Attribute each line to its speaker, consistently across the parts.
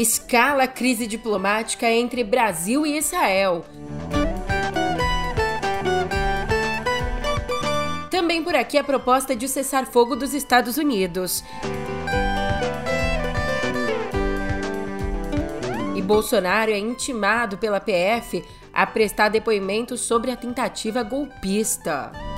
Speaker 1: Escala a crise diplomática entre Brasil e Israel. Também por aqui a proposta de cessar fogo dos Estados Unidos. E Bolsonaro é intimado pela PF a prestar depoimento sobre a tentativa golpista.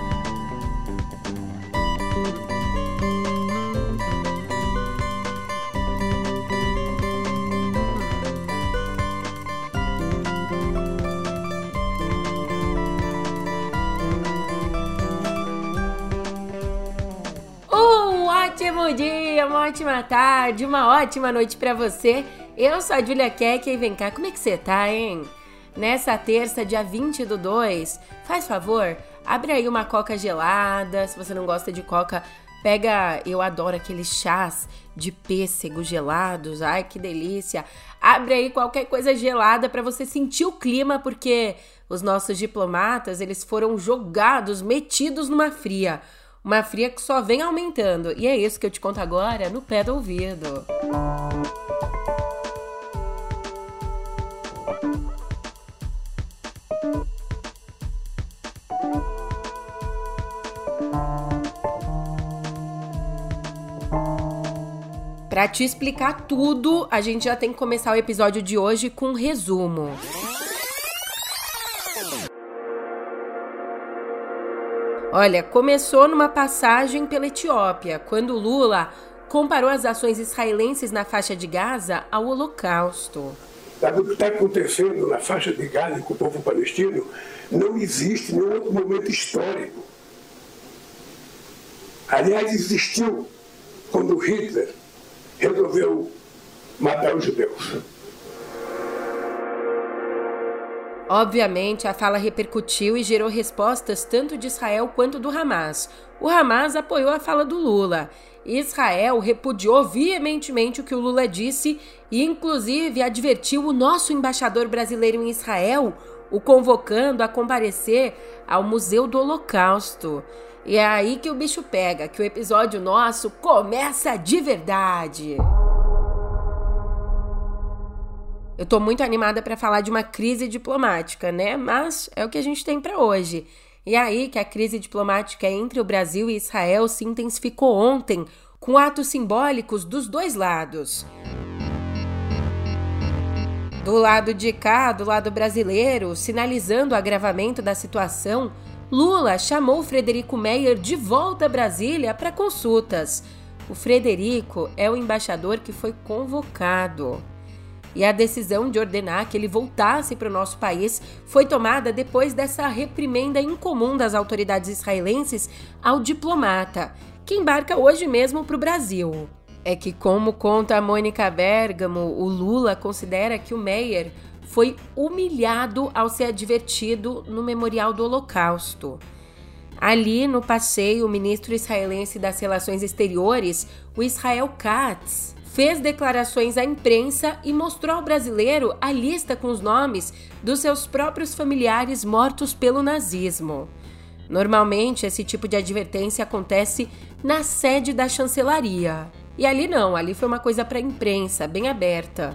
Speaker 1: Ótimo dia, uma ótima tarde, uma ótima noite para você. Eu sou a Julia Keck e vem cá, como é que você tá, hein? Nessa terça, dia 20 do 2, faz favor, abre aí uma coca gelada. Se você não gosta de coca, pega. Eu adoro aqueles chás de pêssego gelados. Ai, que delícia! Abre aí qualquer coisa gelada para você sentir o clima, porque os nossos diplomatas eles foram jogados, metidos numa fria. Uma fria que só vem aumentando. E é isso que eu te conto agora no pé do ouvido. Para te explicar tudo, a gente já tem que começar o episódio de hoje com um resumo. Olha, começou numa passagem pela Etiópia, quando Lula comparou as ações israelenses na faixa de Gaza ao Holocausto.
Speaker 2: O que está acontecendo na faixa de Gaza com o povo palestino não existe nenhum outro momento histórico. Aliás, existiu quando Hitler resolveu matar os judeus.
Speaker 1: Obviamente, a fala repercutiu e gerou respostas tanto de Israel quanto do Hamas. O Hamas apoiou a fala do Lula. Israel repudiou veementemente o que o Lula disse e, inclusive, advertiu o nosso embaixador brasileiro em Israel, o convocando a comparecer ao Museu do Holocausto. E é aí que o bicho pega, que o episódio nosso começa de verdade. Eu tô muito animada para falar de uma crise diplomática, né? Mas é o que a gente tem para hoje. E aí que a crise diplomática entre o Brasil e Israel se intensificou ontem, com atos simbólicos dos dois lados. Do lado de cá, do lado brasileiro, sinalizando o agravamento da situação, Lula chamou Frederico Meyer de volta a Brasília para consultas. O Frederico é o embaixador que foi convocado. E a decisão de ordenar que ele voltasse para o nosso país foi tomada depois dessa reprimenda incomum das autoridades israelenses ao diplomata, que embarca hoje mesmo para o Brasil. É que, como conta a Mônica Bergamo, o Lula considera que o Meyer foi humilhado ao ser advertido no Memorial do Holocausto. Ali, no passeio, o ministro israelense das Relações Exteriores, o Israel Katz, fez declarações à imprensa e mostrou ao brasileiro a lista com os nomes dos seus próprios familiares mortos pelo nazismo. Normalmente, esse tipo de advertência acontece na sede da chancelaria. E ali não, ali foi uma coisa para a imprensa, bem aberta.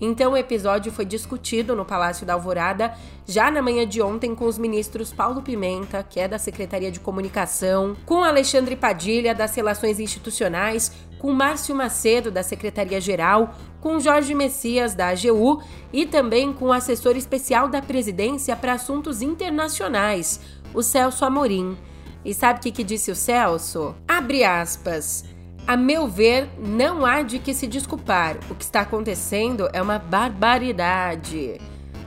Speaker 1: Então o episódio foi discutido no Palácio da Alvorada já na manhã de ontem com os ministros Paulo Pimenta, que é da Secretaria de Comunicação, com Alexandre Padilha, das Relações Institucionais, com Márcio Macedo, da Secretaria-Geral, com Jorge Messias, da AGU, e também com o assessor especial da presidência para assuntos internacionais, o Celso Amorim. E sabe o que, que disse o Celso? Abre aspas. A meu ver, não há de que se desculpar. O que está acontecendo é uma barbaridade.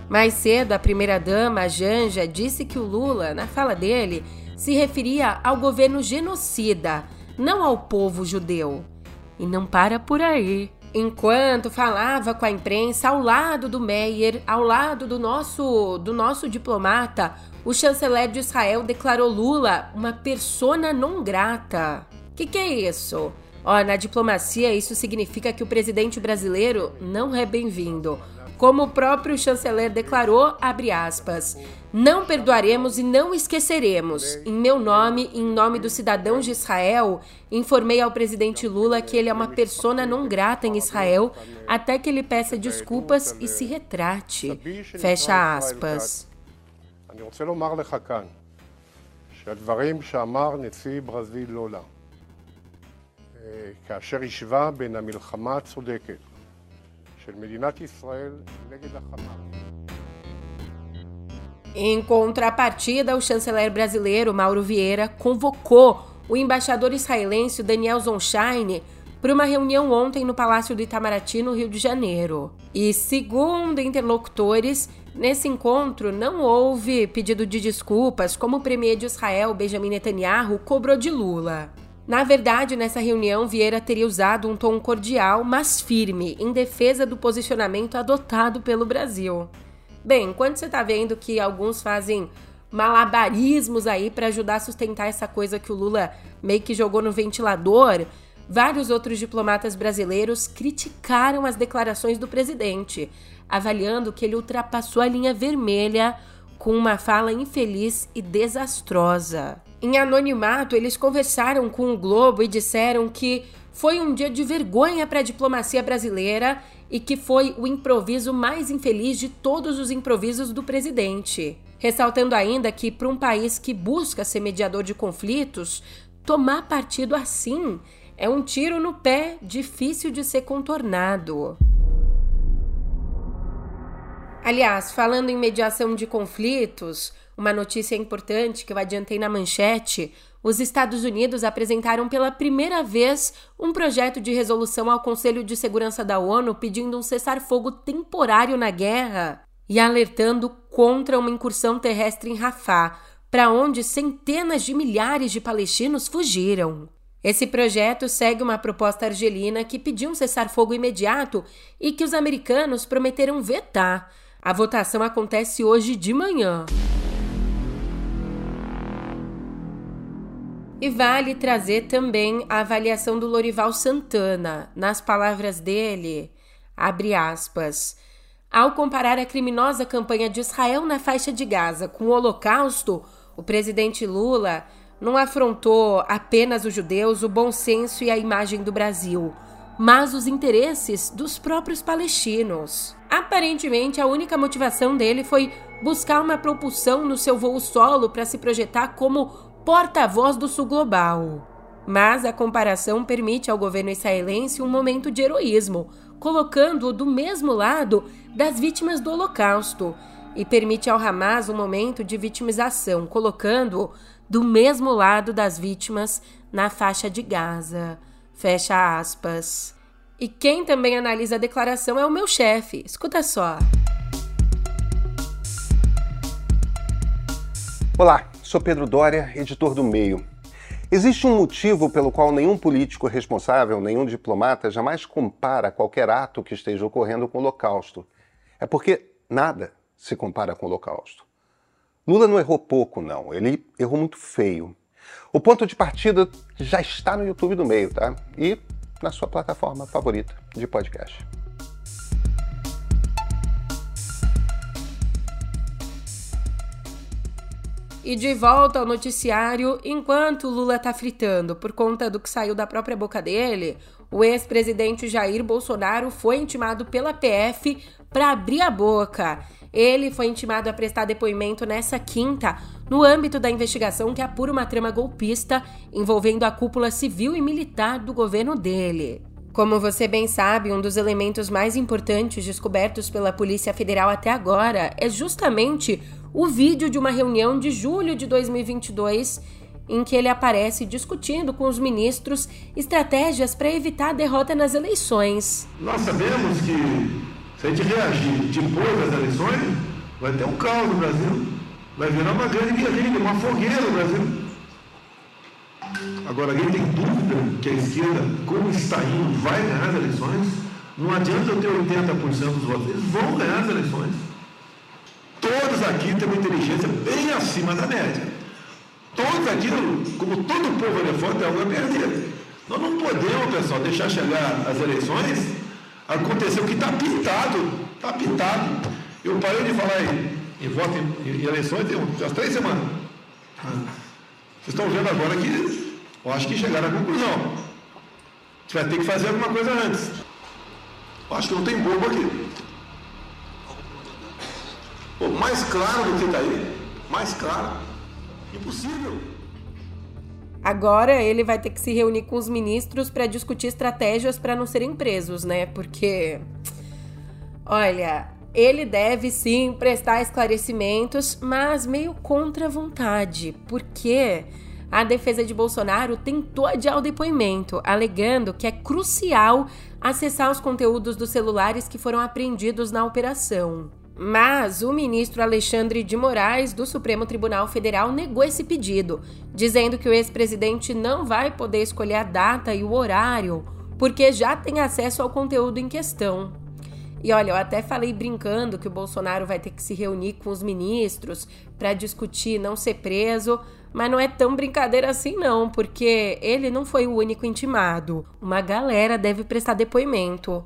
Speaker 1: Mais cedo, a primeira-dama, Janja, disse que o Lula, na fala dele, se referia ao governo genocida, não ao povo judeu. E não para por aí. Enquanto falava com a imprensa ao lado do Meyer, ao lado do nosso do nosso diplomata, o chanceler de Israel declarou Lula uma persona não grata. Que que é isso? Ó, na diplomacia, isso significa que o presidente brasileiro não é bem-vindo. Como o próprio chanceler declarou, abre aspas, não perdoaremos e não esqueceremos. Em meu nome e em nome dos cidadãos de Israel, informei ao presidente Lula que ele é uma persona não grata em Israel até que ele peça desculpas e se retrate. Fecha aspas. שהדברים שאמר נשיא ברזיל לולה, כאשר השווה בין המלחמה הצודקת של מדינת ישראל נגד החמאס. Em contrapartida, o chanceler brasileiro Mauro Vieira convocou o embaixador israelense Daniel Zonshine para uma reunião ontem no Palácio do Itamaraty, no Rio de Janeiro. E, segundo interlocutores, nesse encontro não houve pedido de desculpas, como o premier de Israel, Benjamin Netanyahu, cobrou de Lula. Na verdade, nessa reunião, Vieira teria usado um tom cordial, mas firme, em defesa do posicionamento adotado pelo Brasil. Bem, enquanto você está vendo que alguns fazem malabarismos aí para ajudar a sustentar essa coisa que o Lula meio que jogou no ventilador, vários outros diplomatas brasileiros criticaram as declarações do presidente, avaliando que ele ultrapassou a linha vermelha com uma fala infeliz e desastrosa. Em anonimato, eles conversaram com o Globo e disseram que foi um dia de vergonha para a diplomacia brasileira e que foi o improviso mais infeliz de todos os improvisos do presidente. Ressaltando ainda que, para um país que busca ser mediador de conflitos, tomar partido assim é um tiro no pé difícil de ser contornado. Aliás, falando em mediação de conflitos, uma notícia importante que eu adiantei na manchete: os Estados Unidos apresentaram pela primeira vez um projeto de resolução ao Conselho de Segurança da ONU pedindo um cessar-fogo temporário na guerra e alertando contra uma incursão terrestre em Rafah, para onde centenas de milhares de palestinos fugiram. Esse projeto segue uma proposta argelina que pediu um cessar-fogo imediato e que os americanos prometeram vetar. A votação acontece hoje de manhã. E vale trazer também a avaliação do Lorival Santana. Nas palavras dele, abre aspas. Ao comparar a criminosa campanha de Israel na faixa de Gaza com o Holocausto, o presidente Lula não afrontou apenas os judeus, o bom senso e a imagem do Brasil, mas os interesses dos próprios palestinos. Aparentemente, a única motivação dele foi buscar uma propulsão no seu voo solo para se projetar como porta-voz do Sul Global. Mas a comparação permite ao governo israelense um momento de heroísmo, colocando-o do mesmo lado das vítimas do Holocausto, e permite ao Hamas um momento de vitimização, colocando-o do mesmo lado das vítimas na faixa de Gaza. Fecha aspas. E quem também analisa a declaração é o meu chefe. Escuta só.
Speaker 3: Olá, Sou Pedro Dória, editor do Meio. Existe um motivo pelo qual nenhum político responsável, nenhum diplomata jamais compara qualquer ato que esteja ocorrendo com o Holocausto. É porque nada se compara com o Holocausto. Lula não errou pouco, não. Ele errou muito feio. O ponto de partida já está no YouTube do Meio, tá? E na sua plataforma favorita de podcast.
Speaker 1: E de volta ao noticiário, enquanto Lula tá fritando por conta do que saiu da própria boca dele, o ex-presidente Jair Bolsonaro foi intimado pela PF para abrir a boca. Ele foi intimado a prestar depoimento nessa quinta, no âmbito da investigação que apura uma trama golpista envolvendo a cúpula civil e militar do governo dele. Como você bem sabe, um dos elementos mais importantes descobertos pela Polícia Federal até agora é justamente o vídeo de uma reunião de julho de 2022 em que ele aparece discutindo com os ministros estratégias para evitar a derrota nas eleições.
Speaker 4: Nós sabemos que se a gente reagir depois das eleições, vai ter um caos no Brasil. Vai virar uma grande guerrilha, uma fogueira no Brasil. Agora, alguém tem dúvida que a esquerda, como está indo, vai ganhar as eleições? Não adianta eu ter 80% dos votos, eles vão ganhar as eleições. Todos aqui têm uma inteligência bem acima da média. Todos aqui, como todo povo ali fora, tem algo a perder. Nós não podemos, pessoal, deixar chegar as eleições, acontecer o que está pintado Está apitado. Eu parei de falar em, em voto em, em eleições tem umas três semanas. Vocês estão vendo agora que eu acho que chegaram à conclusão. Você vai ter que fazer alguma coisa antes. Eu acho que não tem bobo aqui. Pô, mais claro do que está aí, mais claro, impossível.
Speaker 1: Agora ele vai ter que se reunir com os ministros para discutir estratégias para não serem presos, né? Porque olha, ele deve sim prestar esclarecimentos, mas meio contra a vontade, porque a defesa de Bolsonaro tentou adiar o depoimento, alegando que é crucial acessar os conteúdos dos celulares que foram apreendidos na operação. Mas o ministro Alexandre de Moraes, do Supremo Tribunal Federal, negou esse pedido, dizendo que o ex-presidente não vai poder escolher a data e o horário, porque já tem acesso ao conteúdo em questão. E olha, eu até falei brincando que o Bolsonaro vai ter que se reunir com os ministros para discutir não ser preso, mas não é tão brincadeira assim não, porque ele não foi o único intimado. Uma galera deve prestar depoimento.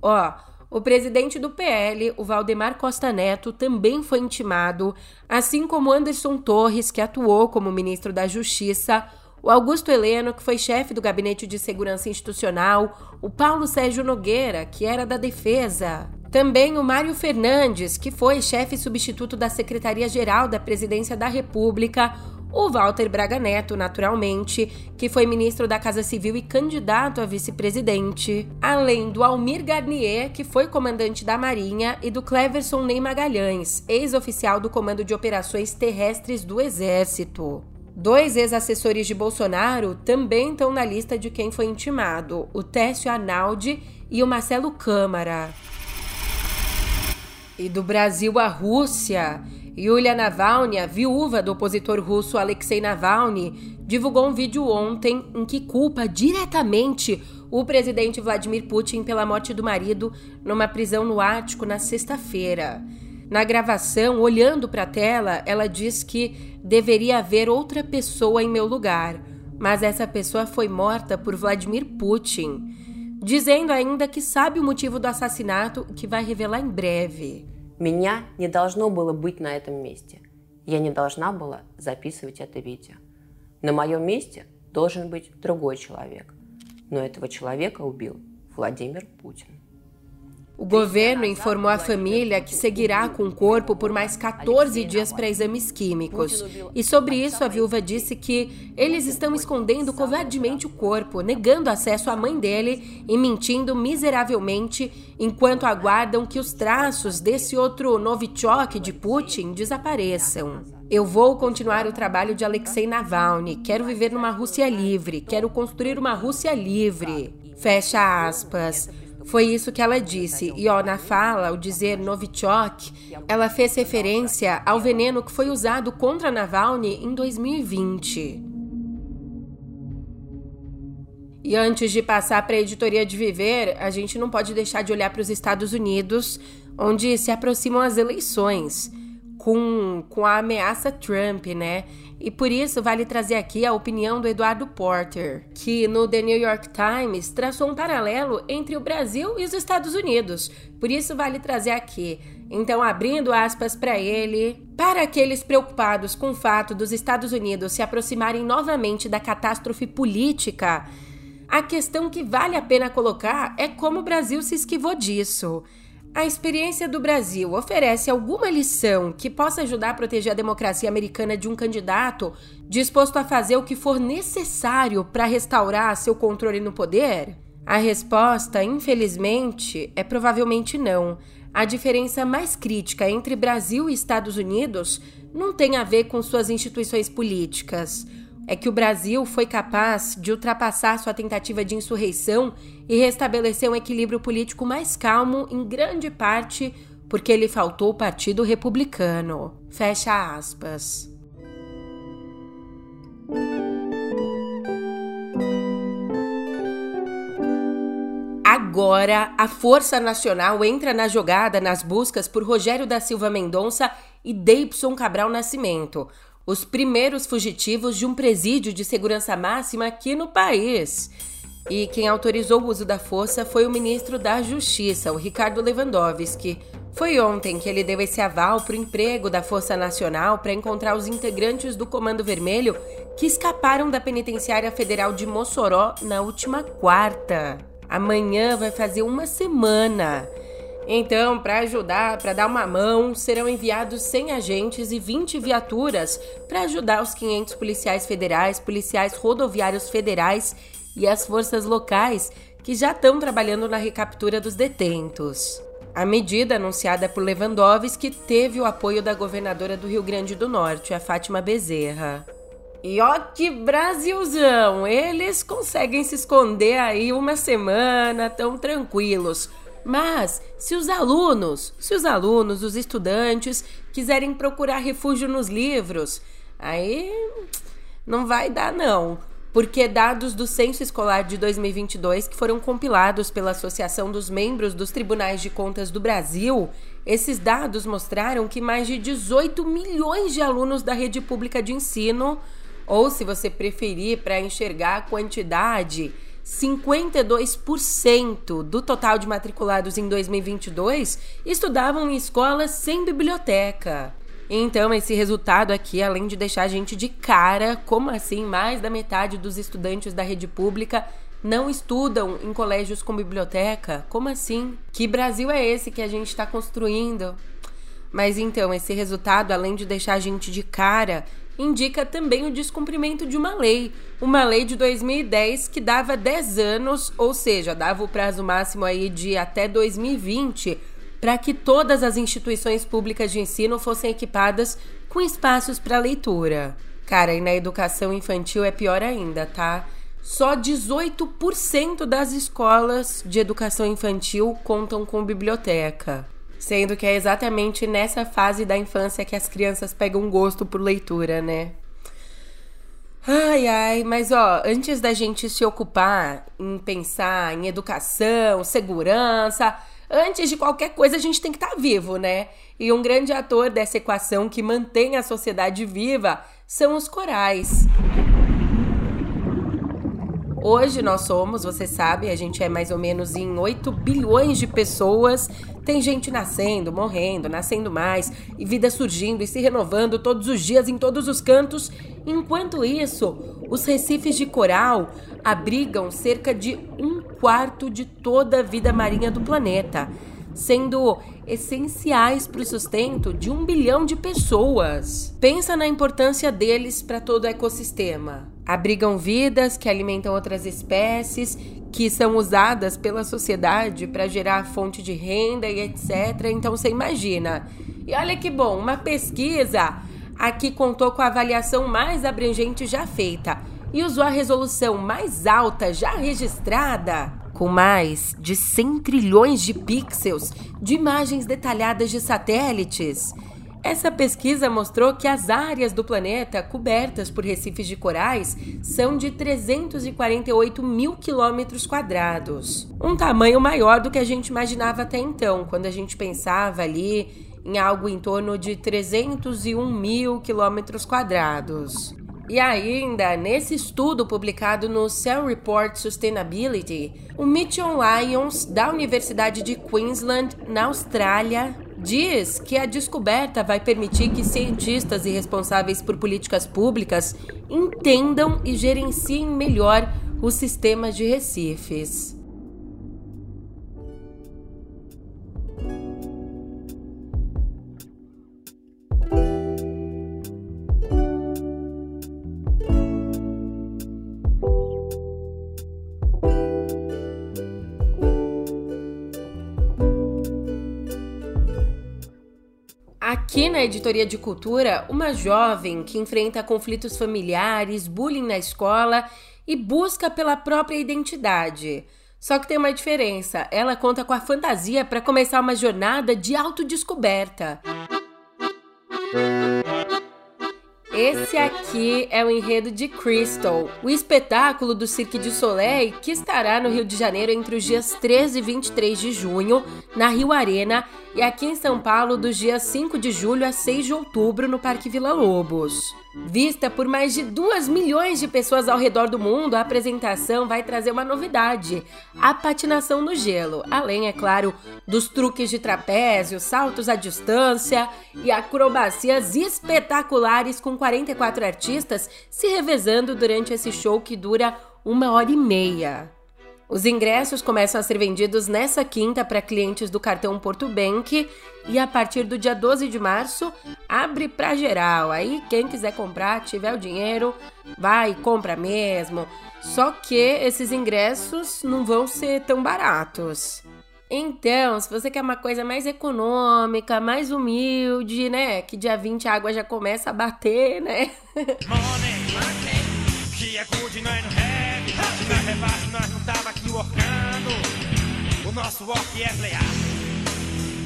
Speaker 1: Ó, o presidente do PL, o Valdemar Costa Neto, também foi intimado, assim como Anderson Torres, que atuou como ministro da Justiça, o Augusto Heleno, que foi chefe do Gabinete de Segurança Institucional, o Paulo Sérgio Nogueira, que era da Defesa. Também o Mário Fernandes, que foi chefe substituto da Secretaria-Geral da Presidência da República, o Walter Braga Neto, naturalmente, que foi ministro da Casa Civil e candidato a vice-presidente, além do Almir Garnier, que foi comandante da Marinha, e do Cleverson Ney Magalhães, ex-oficial do Comando de Operações Terrestres do Exército. Dois ex-assessores de Bolsonaro também estão na lista de quem foi intimado: o Técio Arnaldi e o Marcelo Câmara. E do Brasil à Rússia. Yulia Navalny, a viúva do opositor russo Alexei Navalny, divulgou um vídeo ontem em que culpa diretamente o presidente Vladimir Putin pela morte do marido numa prisão no Ártico na sexta-feira. Na gravação, olhando para a tela, ela diz que deveria haver outra pessoa em meu lugar, mas essa pessoa foi morta por Vladimir Putin, dizendo ainda que sabe o motivo do assassinato que vai revelar em breve.
Speaker 5: Меня не должно было быть на этом месте. Я не должна была записывать это видео. На моем месте должен быть другой человек. Но этого человека убил Владимир Путин.
Speaker 1: O governo informou a família que seguirá com o corpo por mais 14 dias para exames químicos. E sobre isso, a viúva disse que eles estão escondendo covardemente o corpo, negando acesso à mãe dele e mentindo miseravelmente enquanto aguardam que os traços desse outro Novichok de Putin desapareçam. Eu vou continuar o trabalho de Alexei Navalny. Quero viver numa Rússia livre. Quero construir uma Rússia livre. Fecha aspas. Foi isso que ela disse. E ó, na fala, ao dizer Novichok, ela fez referência ao veneno que foi usado contra Navalny em 2020. E antes de passar para a editoria de Viver, a gente não pode deixar de olhar para os Estados Unidos, onde se aproximam as eleições com, com a ameaça Trump, né? E por isso vale trazer aqui a opinião do Eduardo Porter, que no The New York Times traçou um paralelo entre o Brasil e os Estados Unidos. Por isso vale trazer aqui. Então, abrindo aspas para ele, para aqueles preocupados com o fato dos Estados Unidos se aproximarem novamente da catástrofe política, a questão que vale a pena colocar é como o Brasil se esquivou disso. A experiência do Brasil oferece alguma lição que possa ajudar a proteger a democracia americana de um candidato disposto a fazer o que for necessário para restaurar seu controle no poder? A resposta, infelizmente, é provavelmente não. A diferença mais crítica entre Brasil e Estados Unidos não tem a ver com suas instituições políticas é que o Brasil foi capaz de ultrapassar sua tentativa de insurreição e restabelecer um equilíbrio político mais calmo, em grande parte porque lhe faltou o Partido Republicano. Fecha aspas. Agora, a Força Nacional entra na jogada nas buscas por Rogério da Silva Mendonça e Deipson Cabral Nascimento, os primeiros fugitivos de um presídio de segurança máxima aqui no país. E quem autorizou o uso da força foi o ministro da Justiça, o Ricardo Lewandowski, Foi ontem que ele deu esse aval para o emprego da Força Nacional para encontrar os integrantes do Comando Vermelho que escaparam da Penitenciária Federal de Mossoró na última quarta. Amanhã vai fazer uma semana. Então, para ajudar, para dar uma mão, serão enviados 100 agentes e 20 viaturas para ajudar os 500 policiais federais, policiais rodoviários federais e as forças locais que já estão trabalhando na recaptura dos detentos. A medida anunciada por Lewandowski teve o apoio da governadora do Rio Grande do Norte, a Fátima Bezerra. E ó que Brasilzão! Eles conseguem se esconder aí uma semana tão tranquilos. Mas se os alunos, se os alunos, os estudantes quiserem procurar refúgio nos livros, aí não vai dar não. Porque dados do censo escolar de 2022 que foram compilados pela Associação dos Membros dos Tribunais de Contas do Brasil, esses dados mostraram que mais de 18 milhões de alunos da rede pública de ensino, ou se você preferir para enxergar a quantidade, 52% do total de matriculados em 2022 estudavam em escolas sem biblioteca. Então, esse resultado aqui, além de deixar a gente de cara, como assim mais da metade dos estudantes da rede pública não estudam em colégios com biblioteca? Como assim? Que Brasil é esse que a gente está construindo? Mas então, esse resultado, além de deixar a gente de cara, indica também o descumprimento de uma lei, uma lei de 2010 que dava 10 anos, ou seja, dava o prazo máximo aí de até 2020 para que todas as instituições públicas de ensino fossem equipadas com espaços para leitura. Cara, e na educação infantil é pior ainda, tá? Só 18% das escolas de educação infantil contam com biblioteca. Sendo que é exatamente nessa fase da infância que as crianças pegam gosto por leitura, né? Ai, ai, mas ó, antes da gente se ocupar em pensar em educação, segurança, antes de qualquer coisa, a gente tem que estar tá vivo, né? E um grande ator dessa equação que mantém a sociedade viva são os corais. Hoje nós somos, você sabe, a gente é mais ou menos em 8 bilhões de pessoas. Tem gente nascendo, morrendo, nascendo mais, e vida surgindo e se renovando todos os dias em todos os cantos. Enquanto isso, os recifes de coral abrigam cerca de um quarto de toda a vida marinha do planeta sendo essenciais para o sustento de um bilhão de pessoas. Pensa na importância deles para todo o ecossistema. Abrigam vidas que alimentam outras espécies, que são usadas pela sociedade para gerar fonte de renda e etc. Então você imagina. E olha que bom, uma pesquisa aqui contou com a avaliação mais abrangente já feita e usou a resolução mais alta já registrada com mais de 100 trilhões de pixels de imagens detalhadas de satélites. Essa pesquisa mostrou que as áreas do planeta cobertas por recifes de corais são de 348 mil quilômetros quadrados. Um tamanho maior do que a gente imaginava até então, quando a gente pensava ali em algo em torno de 301 mil quilômetros quadrados. E ainda, nesse estudo publicado no Cell Report Sustainability, o Mitchell Lyons, da Universidade de Queensland, na Austrália, diz que a descoberta vai permitir que cientistas e responsáveis por políticas públicas entendam e gerenciem melhor os sistemas de recifes. Na editoria de cultura, uma jovem que enfrenta conflitos familiares, bullying na escola e busca pela própria identidade. Só que tem uma diferença: ela conta com a fantasia para começar uma jornada de autodescoberta. Esse aqui é o enredo de Crystal, o espetáculo do Cirque du Soleil que estará no Rio de Janeiro entre os dias 13 e 23 de junho, na Rio Arena, e aqui em São Paulo dos dias 5 de julho a 6 de outubro no Parque Vila Lobos. Vista por mais de 2 milhões de pessoas ao redor do mundo, a apresentação vai trazer uma novidade: a patinação no gelo. Além, é claro, dos truques de trapézio, saltos à distância e acrobacias espetaculares com 44 artistas se revezando durante esse show que dura uma hora e meia. Os ingressos começam a ser vendidos nessa quinta para clientes do cartão Porto Bank e a partir do dia 12 de março abre para geral. Aí quem quiser comprar, tiver o dinheiro, vai e compra mesmo. Só que esses ingressos não vão ser tão baratos. Então, se você quer uma coisa mais econômica, mais humilde, né? Que dia 20 a água já começa a bater, né? Money, money, nós não tava aqui. O nosso work é leal.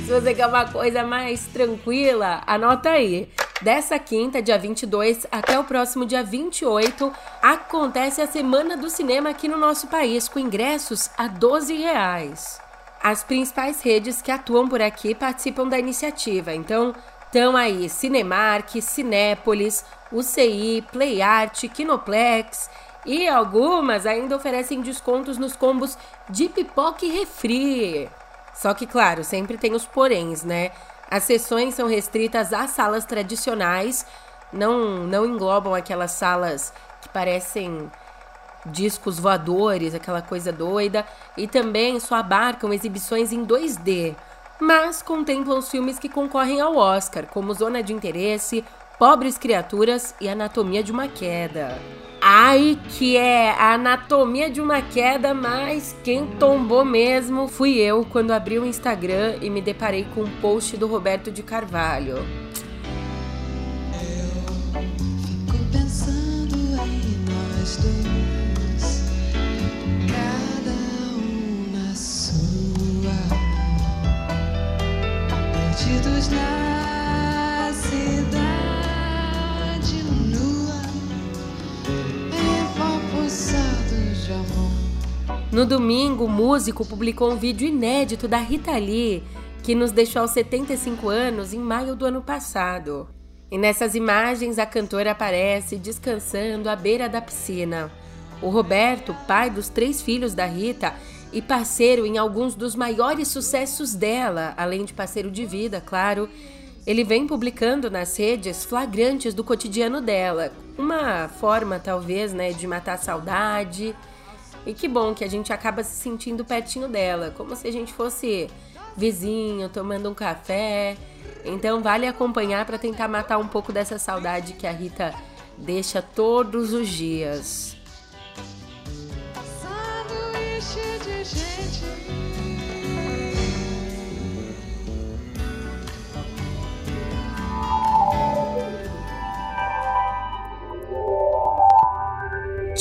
Speaker 1: Se você quer uma coisa mais tranquila, anota aí. Dessa quinta, dia 22, até o próximo dia 28, acontece a Semana do Cinema aqui no nosso país, com ingressos a 12 reais. As principais redes que atuam por aqui participam da iniciativa, então estão aí Cinemark, Cinépolis, UCI, PlayArt, Kinoplex e algumas ainda oferecem descontos nos combos de pipoca e refri. Só que, claro, sempre tem os poréns, né? As sessões são restritas às salas tradicionais, não, não englobam aquelas salas que parecem discos voadores, aquela coisa doida, e também só abarcam exibições em 2D, mas contemplam os filmes que concorrem ao Oscar, como Zona de Interesse, Pobres Criaturas e Anatomia de uma Queda. Ai, que é a anatomia de uma queda, mas quem tombou mesmo fui eu quando abri o Instagram e me deparei com um post do Roberto de Carvalho. Eu fico No domingo, o músico publicou um vídeo inédito da Rita Lee, que nos deixou aos 75 anos em maio do ano passado. E nessas imagens, a cantora aparece descansando à beira da piscina. O Roberto, pai dos três filhos da Rita e parceiro em alguns dos maiores sucessos dela, além de parceiro de vida, claro, ele vem publicando nas redes flagrantes do cotidiano dela, uma forma talvez, né, de matar a saudade e que bom que a gente acaba se sentindo pertinho dela, como se a gente fosse vizinho, tomando um café. Então vale acompanhar para tentar matar um pouco dessa saudade que a Rita deixa todos os dias. De gente.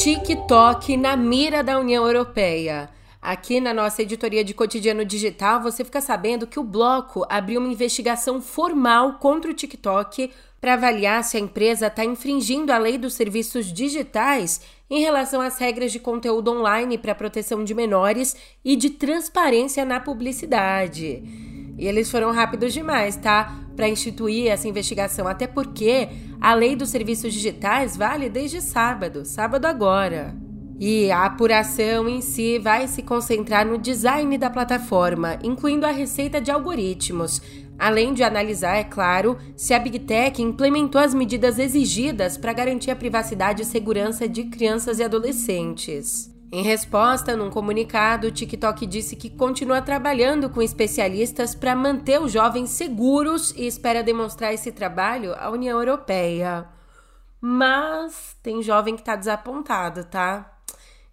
Speaker 1: TikTok na mira da União Europeia. Aqui na nossa editoria de cotidiano digital, você fica sabendo que o bloco abriu uma investigação formal contra o TikTok para avaliar se a empresa está infringindo a lei dos serviços digitais em relação às regras de conteúdo online para proteção de menores e de transparência na publicidade. E eles foram rápidos demais, tá? Para instituir essa investigação, até porque a lei dos serviços digitais vale desde sábado, sábado agora. E a apuração em si vai se concentrar no design da plataforma, incluindo a receita de algoritmos, além de analisar, é claro, se a Big Tech implementou as medidas exigidas para garantir a privacidade e segurança de crianças e adolescentes. Em resposta, num comunicado, o TikTok disse que continua trabalhando com especialistas para manter os jovens seguros e espera demonstrar esse trabalho à União Europeia. Mas tem jovem que está desapontado, tá?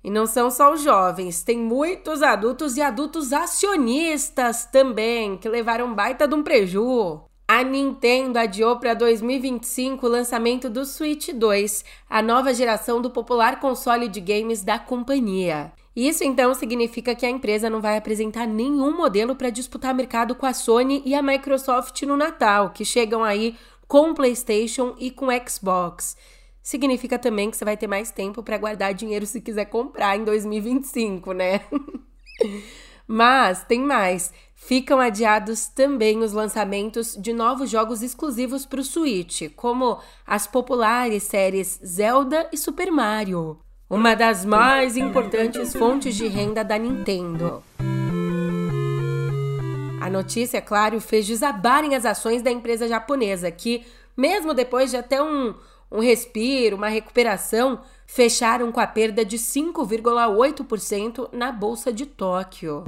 Speaker 1: E não são só os jovens, tem muitos adultos e adultos acionistas também, que levaram baita de um preju. A Nintendo adiou para 2025 o lançamento do Switch 2, a nova geração do popular console de games da companhia. Isso então significa que a empresa não vai apresentar nenhum modelo para disputar mercado com a Sony e a Microsoft no Natal, que chegam aí com PlayStation e com Xbox. Significa também que você vai ter mais tempo para guardar dinheiro se quiser comprar em 2025, né? Mas tem mais. Ficam adiados também os lançamentos de novos jogos exclusivos para o Switch, como as populares séries Zelda e Super Mario, uma das mais importantes fontes de renda da Nintendo. A notícia, é claro, fez desabarem as ações da empresa japonesa, que, mesmo depois de até um, um respiro, uma recuperação, fecharam com a perda de 5,8% na Bolsa de Tóquio.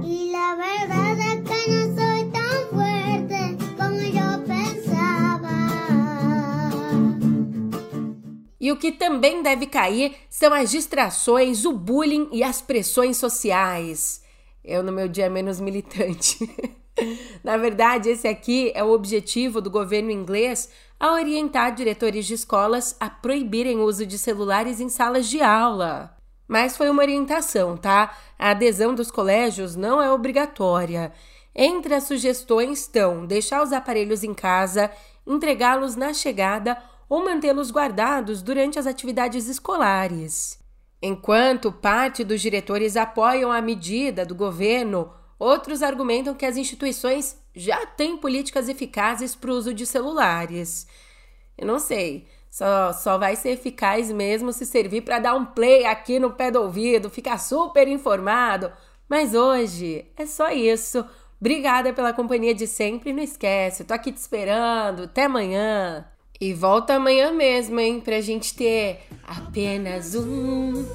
Speaker 1: E o que também deve cair são as distrações, o bullying e as pressões sociais. Eu, no meu dia menos militante. Na verdade, esse aqui é o objetivo do governo inglês a orientar diretores de escolas a proibirem o uso de celulares em salas de aula. Mas foi uma orientação, tá? A adesão dos colégios não é obrigatória. Entre as sugestões estão deixar os aparelhos em casa, entregá-los na chegada ou mantê-los guardados durante as atividades escolares. Enquanto parte dos diretores apoiam a medida do governo Outros argumentam que as instituições já têm políticas eficazes para o uso de celulares. Eu não sei, só, só vai ser eficaz mesmo se servir para dar um play aqui no pé do ouvido, ficar super informado. Mas hoje é só isso. Obrigada pela companhia de sempre. Não esquece, tô aqui te esperando. Até amanhã. E volta amanhã mesmo, hein? Pra gente ter apenas um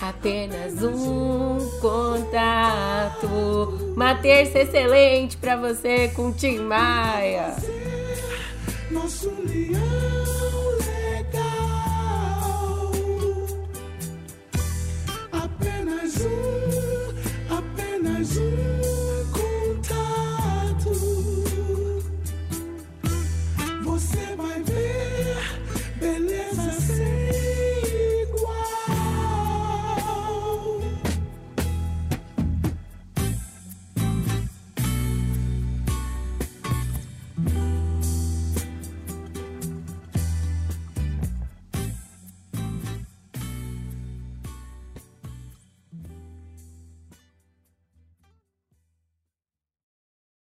Speaker 1: apenas um contato. Uma terça excelente para você com Tim Maia. Nosso leão